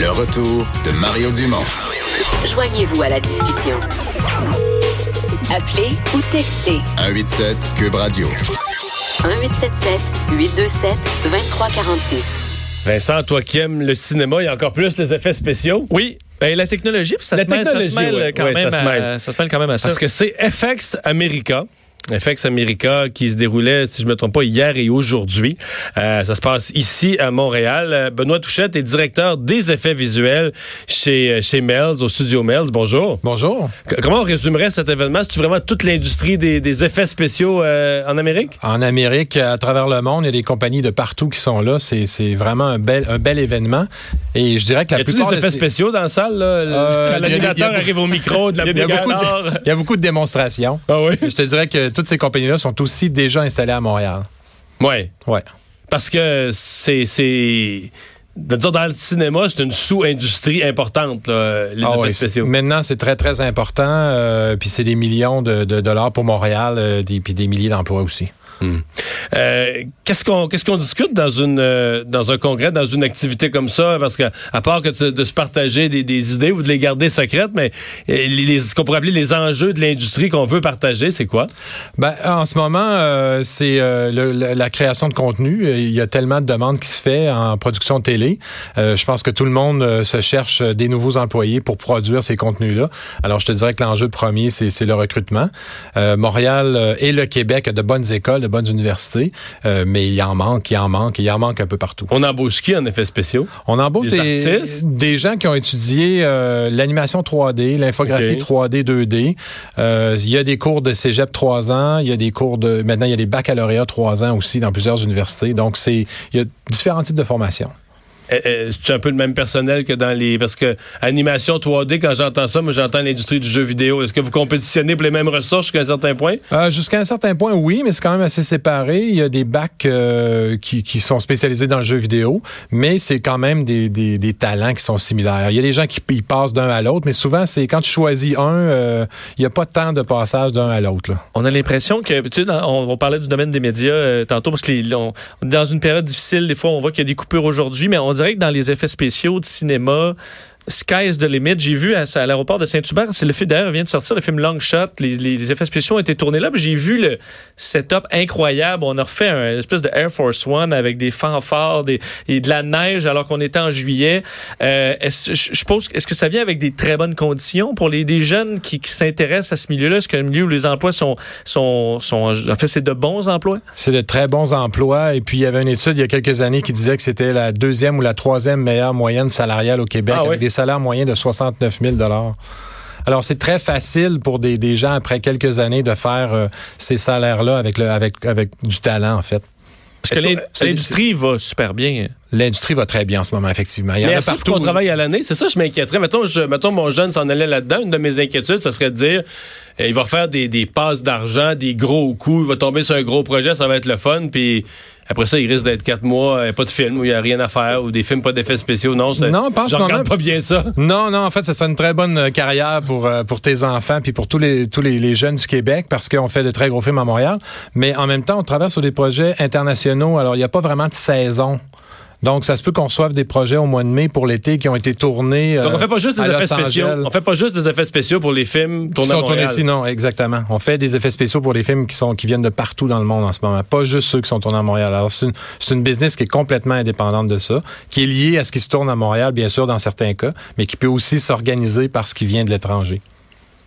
Le retour de Mario Dumont. Joignez-vous à la discussion. Appelez ou textez 187 Cube Radio. 1877 827 2346. Vincent, toi qui aimes le cinéma, il y a encore plus les effets spéciaux? Oui. Ben, la technologie, puis ça, La se mêle, ça se mêle quand même ça se mêle. ça se mêle quand même à ça. Parce que c'est FX America. FX America qui se déroulait, si je me trompe pas, hier et aujourd'hui. Euh, ça se passe ici à Montréal. Euh, Benoît Touchette est directeur des effets visuels chez, euh, chez Melz, au studio Melz. Bonjour. Bonjour. C- Comment on résumerait cet événement? C'est-tu vraiment toute l'industrie des, des effets spéciaux euh, en Amérique? En Amérique, à travers le monde, il y a des compagnies de partout qui sont là. C'est c'est vraiment un bel, un bel événement. Et je dirais que Y la a-tu plupart des de effets spéciaux dans la salle? Euh, y a y a l'animateur arrive au micro de la il y, a beaucoup brigade. de, il y a beaucoup de démonstrations. Ah oui? Je te dirais que toutes ces compagnies-là sont aussi déjà installées à Montréal. Ouais. Ouais. Parce que c'est. c'est de dire dans le cinéma, c'est une sous-industrie importante, là, les Ah effets ouais, spéciaux. Maintenant, c'est très, très important. euh, puis c'est des millions de, de dollars pour Montréal, euh, des, puis des milliers d'emplois aussi. Euh, qu'est-ce qu'on qu'est-ce qu'on discute dans une euh, dans un congrès, dans une activité comme ça? Parce que à part que de, se partager des, des idées ou de les garder secrètes, mais euh, les, les- ce qu'on pourrait appeler les enjeux de l'industrie qu'on veut partager, c'est quoi? Ben, en ce moment, euh, c'est le- la création de contenu. Il y a tellement de demandes qui se fait en production télé. Je pense que tout le monde se cherche des nouveaux employés pour produire ces contenus-là. Alors, je te dirais que l'enjeu premier, c'est le recrutement. Montréal et le Québec a de bonnes écoles, bonnes universités, euh, mais il en manque, il en manque, il en manque un peu partout. On embauche qui en effets spéciaux? On embauche Des des, artistes? des gens qui ont étudié euh, l'animation 3D, l'infographie Ok. 3D, 2D. Euh, il y a des cours de cégep 3 ans, il y a des cours de... Maintenant, il y a des baccalauréats 3 ans aussi dans plusieurs universités. Donc, c'est il y a différents types de formations. Euh, euh, C'est un peu le même personnel que dans les parce que animation 3D quand j'entends ça, moi j'entends l'industrie du jeu vidéo. Est-ce que vous compétitionnez pour les mêmes ressources jusqu'à un certain point? Euh, Jusqu'à un certain point, oui, mais c'est quand même assez séparé. Il y a des bacs euh, qui, qui sont spécialisés dans le jeu vidéo, mais c'est quand même des, des, des talents qui sont similaires. Il y a des gens qui ils passent d'un à l'autre, mais souvent, c'est quand tu choisis un, euh, il n'y a pas tant de passage d'un à l'autre. là. On a l'impression que, tu sais, dans- on, on parlait du domaine des médias euh, tantôt, parce que les- on- dans une période difficile, des fois, on voit qu'il y a des coupures aujourd'hui, mais on dans les effets spéciaux de cinéma, sky's the limit. J'ai vu à, à l'aéroport de Saint-Hubert, c'est le film d'ailleurs vient de sortir le film Long Shot. Les, les effets spéciaux ont été tournés là, j'ai vu le setup incroyable. On a refait un espèce de Air Force One avec des fanfares, des, et de la neige alors qu'on était en juillet. Euh, est-ce, je je pense, est-ce que ça vient avec des très bonnes conditions pour les des jeunes qui, qui s'intéressent à ce milieu-là? Est-ce qu'un milieu où les emplois sont, sont, sont, en fait, c'est de bons emplois? C'est de très bons emplois. Et puis, il y avait une étude il y a quelques années qui disait que c'était la deuxième ou la troisième meilleure moyenne salariale au Québec, Ah oui? avec des salaires moyens de 69 000 alors, c'est très facile pour des, des gens, après quelques années, de faire euh, ces salaires-là avec, le, avec, avec du talent, en fait. Parce que c'est- l'industrie va super bien. L'industrie va très bien en ce moment, effectivement. Il y en Mais a est-ce partout. qu'on travaille à l'année? C'est ça, je m'inquiéterais. Mettons, je, mettons, mon jeune s'en allait là-dedans. Une de mes inquiétudes, ce serait de dire, euh, il va faire des, des passes d'argent, des gros coups, il va tomber sur un gros projet, ça va être le fun, puis après ça, il risque d'être quatre mois, euh, pas de film, où il n'y a rien à faire, ou des films pas d'effets spéciaux. Non, Non, pense je regarde a- pas bien ça. Non, non, en fait, ça serait une très bonne euh, carrière pour, euh, pour tes enfants puis pour tous les, tous les, les jeunes du Québec parce qu'on fait de très gros films à Montréal. Mais en même temps, on travaille sur des projets internationaux. Alors, il n'y a pas vraiment de saison. Donc, ça se peut qu'on reçoive des projets au mois de mai pour l'été qui ont été tournés. Donc, euh, on fait pas juste des à effets spéciaux. On fait pas juste des effets spéciaux pour les films Qui tournés à sont tournés ici, non, exactement. On fait des effets spéciaux pour les films qui sont qui viennent de partout dans le monde en ce moment, pas juste ceux qui sont tournés à Montréal. Alors c'est une, c'est une business qui est complètement indépendante de ça, qui est liée à ce qui se tourne à Montréal, bien sûr dans certains cas, mais qui peut aussi s'organiser par ce qui vient de l'étranger.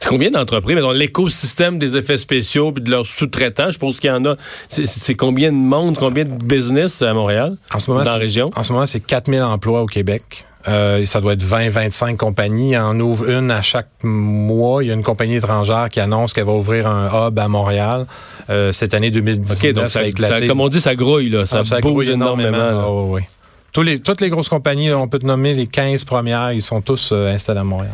C'est combien d'entreprises? L'écosystème des effets spéciaux puis de leurs sous-traitants, je pense qu'il y en a. C'est- combien de monde, combien de business à Montréal? En ce moment, Dans la région? En ce moment, c'est 4000 emplois au Québec. Euh, ça doit être 20-25 compagnies. Il en ouvre une à chaque mois. Il y a une compagnie étrangère qui annonce qu'elle va ouvrir un hub à Montréal euh, cette année 2019. OK, donc ça, a éclaté. ça- comme on dit, ça grouille, là. Ça, Ah, bouge grouille énormément. là. Oui, oui. Tous les, toutes les grosses compagnies, là, on peut te nommer les 15 premières, ils sont tous euh, installés à Montréal.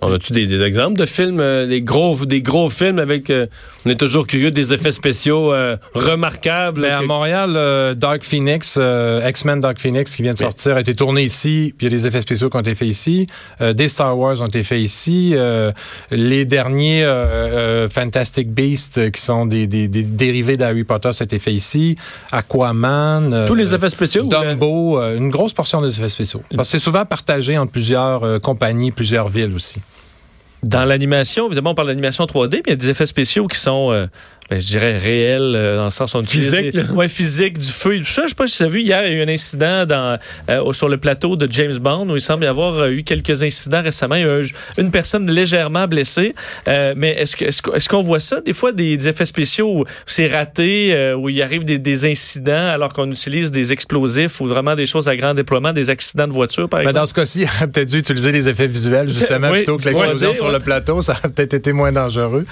On a-tu des, des exemples de films, euh, des gros, des gros films avec euh, On est toujours curieux des effets spéciaux euh, remarquables. Mais à que- Montréal, euh, Dark Phoenix, euh, X-Men Dark Phoenix qui vient de sortir, a été tourné ici, puis il y a des effets spéciaux qui ont été faits ici. Euh, des Star Wars ont été faits ici. Euh, les derniers euh, Fantastic Beasts, qui sont des, des- des dérivés d'Harry Potter, ça a été fait ici. Aquaman. Tous les effets spéciaux? Dumbo, une grosse portion des effets spéciaux. Parce que c'est souvent partagé entre plusieurs compagnies, plusieurs villes aussi. Dans l'animation, évidemment, on parle d'animation 3D, mais il y a des effets spéciaux qui sont, euh, ben, je dirais, réels, euh, dans le sens où on utilise Physique, des- là. ouais, physique, du feu et tout ça. Je sais pas si tu as vu, hier, il y a eu un incident dans, euh, sur le plateau de James Bond, où il semble y avoir euh, eu quelques incidents récemment. Il y a eu un- une personne légèrement blessée. Euh, mais est-ce que- est-ce est-ce qu'on voit ça, des fois, des, des effets spéciaux où c'est raté, euh, où il arrive des, des incidents alors qu'on utilise des explosifs ou vraiment des choses à grand déploiement, des accidents de voiture, par Mais exemple? dans ce cas-ci, il aurait peut-être dû utiliser les effets visuels, justement, Oui, plutôt que l'explosion 3D, sur ouais. le plateau. Ça aurait peut-être été moins dangereux.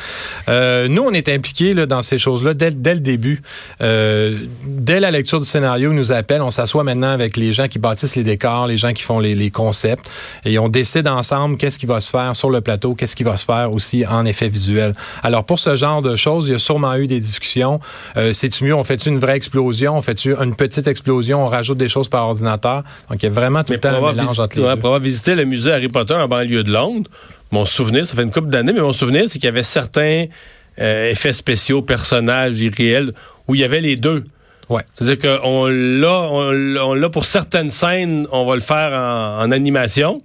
Euh, nous, on est impliqués là, dans ces choses-là dès, dès le début. Euh, dès la lecture du scénario, ils nous appellent. On s'assoit maintenant avec les gens qui bâtissent les décors, les gens qui font les, les concepts. Et on décide ensemble qu'est-ce qui va se faire sur le plateau, qu'est-ce qui va se faire aussi en effet visuel. Alors, pour ce genre de choses, il y a sûrement eu des discussions. Euh, C'est-tu mieux, on fait-tu une vraie explosion? On fait-tu une petite explosion? On rajoute des choses par ordinateur? Donc, il y a vraiment tout Mais le temps un mélange entre les ouais, deux. pour avoir visité le musée Harry Potter en banlieue de Londres, mon souvenir, ça fait une couple d'années, mais mon souvenir, c'est qu'il y avait certains euh, effets spéciaux, personnages irréels, où il y avait les deux. Ouais. C'est-à-dire qu'on l'a, on l'a- pour certaines scènes, on va le faire en, en animation.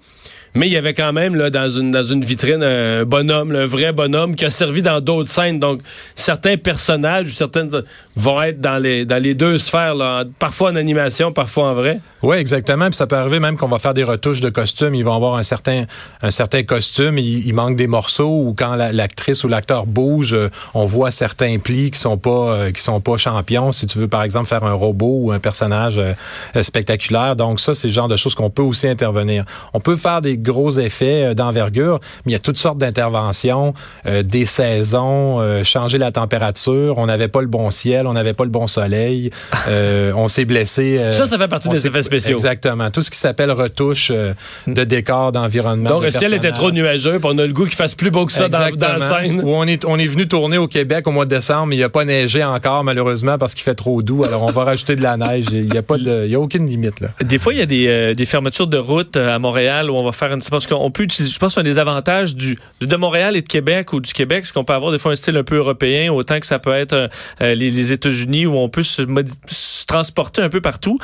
Mais il y avait quand même là, dans, une, dans une vitrine un bonhomme, un vrai bonhomme qui a servi dans d'autres scènes. Donc, certains personnages, certaines vont être dans les, dans les deux sphères, parfois en animation, parfois en vrai. Oui, exactement. Puis ça peut arriver même qu'on va faire des retouches de costumes. Ils vont avoir un certain, un certain costume. Il, manque des morceaux ou quand la- l'actrice ou l'acteur bouge, euh, on voit certains plis qui sont pas, euh, qui sont pas champions. Si tu veux, par exemple, faire un robot ou un personnage euh, spectaculaire. Donc ça, c'est le genre de choses qu'on peut aussi intervenir. On peut faire des gros effets euh, d'envergure, mais il y a toutes sortes d'interventions, euh, des saisons, euh, changer la température. On n'avait pas le bon ciel, on n'avait pas le bon soleil. Euh, on s'est blessé. euh, Ça, ça fait partie des effets spéciaux. Exactement. Tout ce qui s'appelle retouche euh, de décor, d'environnement. Donc, de le ciel était trop nuageux, puis on a le goût qu'il fasse plus beau que ça dans, dans la scène. Ou on est, on est venu tourner au Québec au mois de décembre, mais il n'y a pas neigé encore, malheureusement, parce qu'il fait trop doux. Alors, on va rajouter de la neige. Il n'y a, pas de, il y a aucune limite, là. Des fois, il y a des, euh, des fermetures de route euh, à Montréal où on va faire une. Parce qu'on peut. Je pense qu'un des avantages de Montréal et de Québec ou du Québec, c'est qu'on peut avoir des fois un style un peu européen, autant que ça peut être euh, euh, les, États-Unis où on peut se, transporter un peu partout.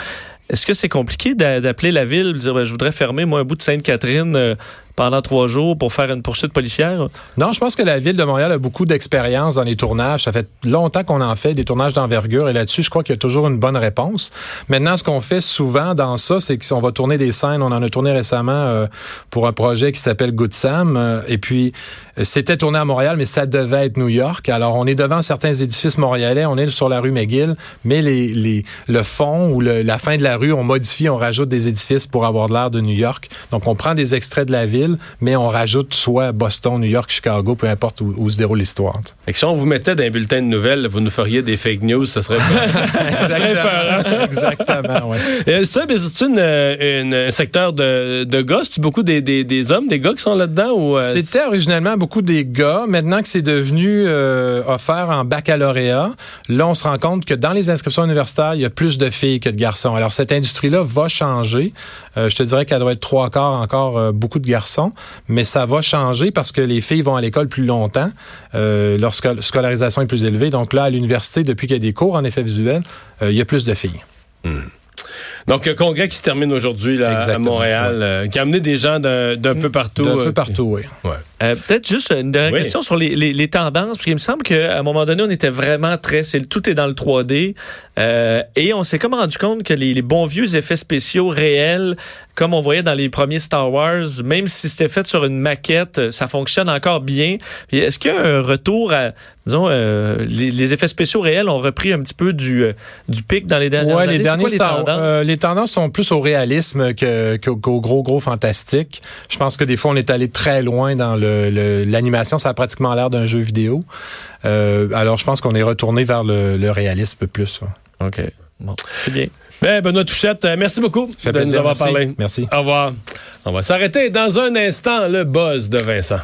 Est-ce que c'est compliqué d'a- d'appeler la ville, de dire ben, je voudrais fermer moi un bout de Sainte-Catherine euh, pendant trois jours pour faire une poursuite policière? Non, je pense que la ville de Montréal a beaucoup d'expérience dans les tournages. Ça fait longtemps qu'on en fait des tournages d'envergure et là-dessus, je crois qu'il y a toujours une bonne réponse. Maintenant, ce qu'on fait souvent dans ça, c'est qu'on va tourner des scènes. On en a tourné récemment euh, pour un projet qui s'appelle Good Sam. euh, et puis, euh, c'était tourné à Montréal, mais ça devait être New York. Alors, on est devant certains édifices montréalais. On est sur la rue McGill, mais le fond ou la fin de la rue, on modifie, on rajoute des édifices pour avoir l'air de New York. Donc, on prend des extraits de la ville, mais on rajoute soit Boston, New York, Chicago, peu importe où, où se déroule l'histoire. Si on vous mettait dans un bulletin de nouvelles, vous nous feriez des fake news, ça serait. ça serait. Exactement, ouais. Euh, ça, c'est une, une- un secteur de, de gars? C'est beaucoup des, des, des hommes, des gars qui sont là-dedans? Ou, euh, C'était originellement beaucoup des gars. Maintenant que c'est devenu euh, offert en baccalauréat, là, on se rend compte que dans les inscriptions universitaires, il y a plus de filles que de garçons. Alors, cette industrie-là va changer. Euh, je te dirais qu'elle doit être trois quarts encore beaucoup de garçons, mais ça va changer parce que les filles vont à l'école plus longtemps. Euh, leur sco- scolarisation est plus élevée. Donc là, à l'université, depuis qu'il y a des cours en effet visuel, euh, il y a plus de filles. Donc, un congrès qui se termine aujourd'hui à Montréal, euh, qui a amené des gens d'un peu partout. D'un euh, peu partout, oui. Ouais. Euh, Peut-être juste une dernière Oui. question sur les, les, les tendances, parce qu'il me semble qu'à un moment donné, on était vraiment très... tout est dans le 3D, euh, et on s'est comme rendu compte que les, les bons vieux effets spéciaux réels, comme on voyait dans les premiers Star Wars, même si c'était fait sur une maquette, ça fonctionne encore bien. Est-ce qu'il y a un retour à... Disons, euh, les, les effets spéciaux réels ont repris un petit peu du, euh, du pic dans les dernières Ouais, années? les derniers quoi les Star- tendances? euh, les tendances sont plus au réalisme que- qu'au gros gros fantastique. Je pense que des fois on est allé très loin dans le- le- l'animation, ça a pratiquement l'air d'un jeu vidéo. Euh, alors je pense qu'on est retourné vers le, le réalisme plus. OK. Bon, c'est bien. Ben, Benoît Touchette, euh, merci beaucoup de nous avoir merci. parlé. Merci. Au revoir. On va s'arrêter dans un instant, le buzz de Vincent.